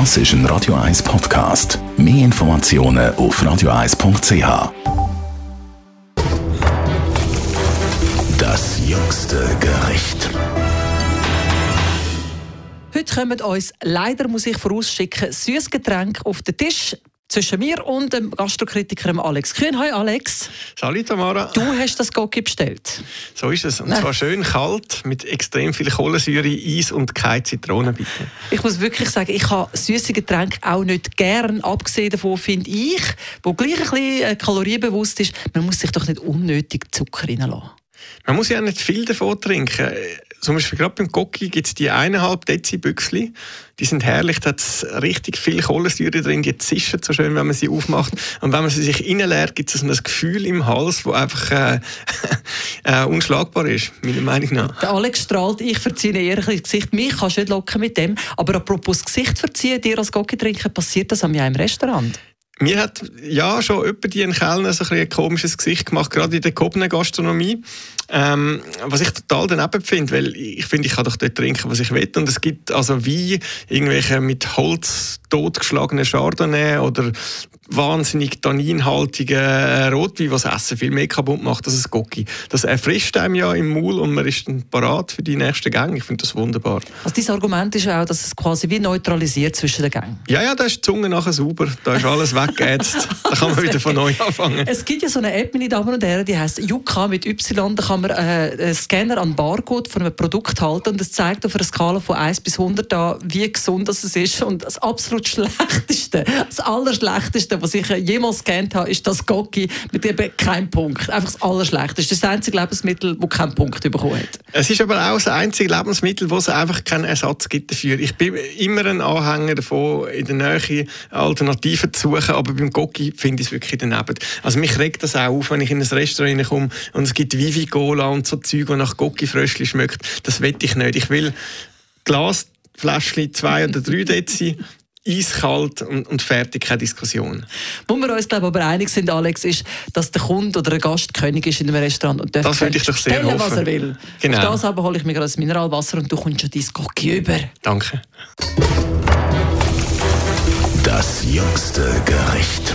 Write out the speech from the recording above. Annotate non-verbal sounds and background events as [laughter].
Das ist ein Radio 1 Podcast. Mehr Informationen auf radio1.ch. Das jüngste Gericht. Heute kommen uns, leider muss ich vorausschicken, süßes Getränk auf den Tisch zwischen mir und dem Gastrokritiker Alex Kühn. Hi Alex. Salut Tamara. Du hast das Gocki bestellt. So ist es. Und zwar [laughs] schön kalt, mit extrem viel Kohlensäure, Eis und keine Zitronen bitte. Ich muss wirklich sagen, ich habe süße Getränke auch nicht gern. Abgesehen davon finde ich, wo gleich ein bisschen äh, kalorienbewusst ist, man muss sich doch nicht unnötig Zucker reinlassen. Man muss ja nicht viel davon trinken. Zum Beispiel gerade beim Gocki gibt es die eineinhalb Dezi Büchsli. Die sind herrlich, da hat richtig viel Kohlensäure drin, die zischen so schön, wenn man sie aufmacht. Und wenn man sie sich reinleert, gibt es ein Gefühl im Hals, das einfach äh, [laughs] äh, unschlagbar ist, meiner Meinung nach. Der Alex strahlt, ich verziehe eher ein Gesicht. Mich kannst du nicht locken mit dem. Aber apropos Gesicht verziehen, dir als Gocki trinken, passiert das an im Restaurant? Mir hat ja schon über die Kellner so ein, ein komisches Gesicht gemacht, gerade in der gehobenen Gastronomie. Ähm, was ich total daneben finde, weil ich finde, ich kann doch dort trinken, was ich will. Und es gibt also wie irgendwelche mit Holz totgeschlagene Chardonnay oder wahnsinnig tanninhaltige äh, Rotwein, was Essen viel mehr kaputt macht als ein Gocki. Das erfrischt einem ja im Maul und man ist dann parat für die nächsten Gänge. Ich finde das wunderbar. Also dein Argument ist auch, dass es quasi wie neutralisiert zwischen den Gängen. Ja, ja, da ist die Zunge nachher sauber. Da ist alles weggeätzt. [laughs] da kann man wieder von neu anfangen. Es gibt ja so eine App, meine Damen und Herren, die heißt Yuka mit Y. Da kann man äh, einen Scanner an Barcode von einem Produkt halten und es zeigt auf einer Skala von 1 bis 100 an, wie gesund das ist. Und das absolut [laughs] Schlechteste, das Allerschlechteste, was ich jemals gescannt habe, ist das Gocki mit eben keinem Punkt. Einfach das Allerschlechteste. Das ist das einzige Lebensmittel, das keinen Punkt bekommen hat. Es ist aber auch das einzige Lebensmittel, wo es einfach keinen Ersatz gibt dafür. Ich bin immer ein Anhänger davon, in der Nähe Alternativen zu suchen, aber beim Gocki finde ich es wirklich daneben. Also mich regt das auch auf, wenn ich in ein Restaurant komme und es gibt Vivi Cola und so Zeug, die nach Gocki-Fröschli schmeckt. Das will ich nicht. Ich will Glasfläschchen, zwei oder drei Dezi, eiskalt und, und fertig, keine Diskussion. Wo wir uns glaube aber einig sind, Alex, ist, dass der Kunde oder ein Gast König ist in einem Restaurant und darf das würde ich doch sehr stellen, hoffen. was er will. Genau. Auf das aber hole ich mir gerade das Mineralwasser und du kommst schon dein Gocki über. Danke. Das jüngste Gericht.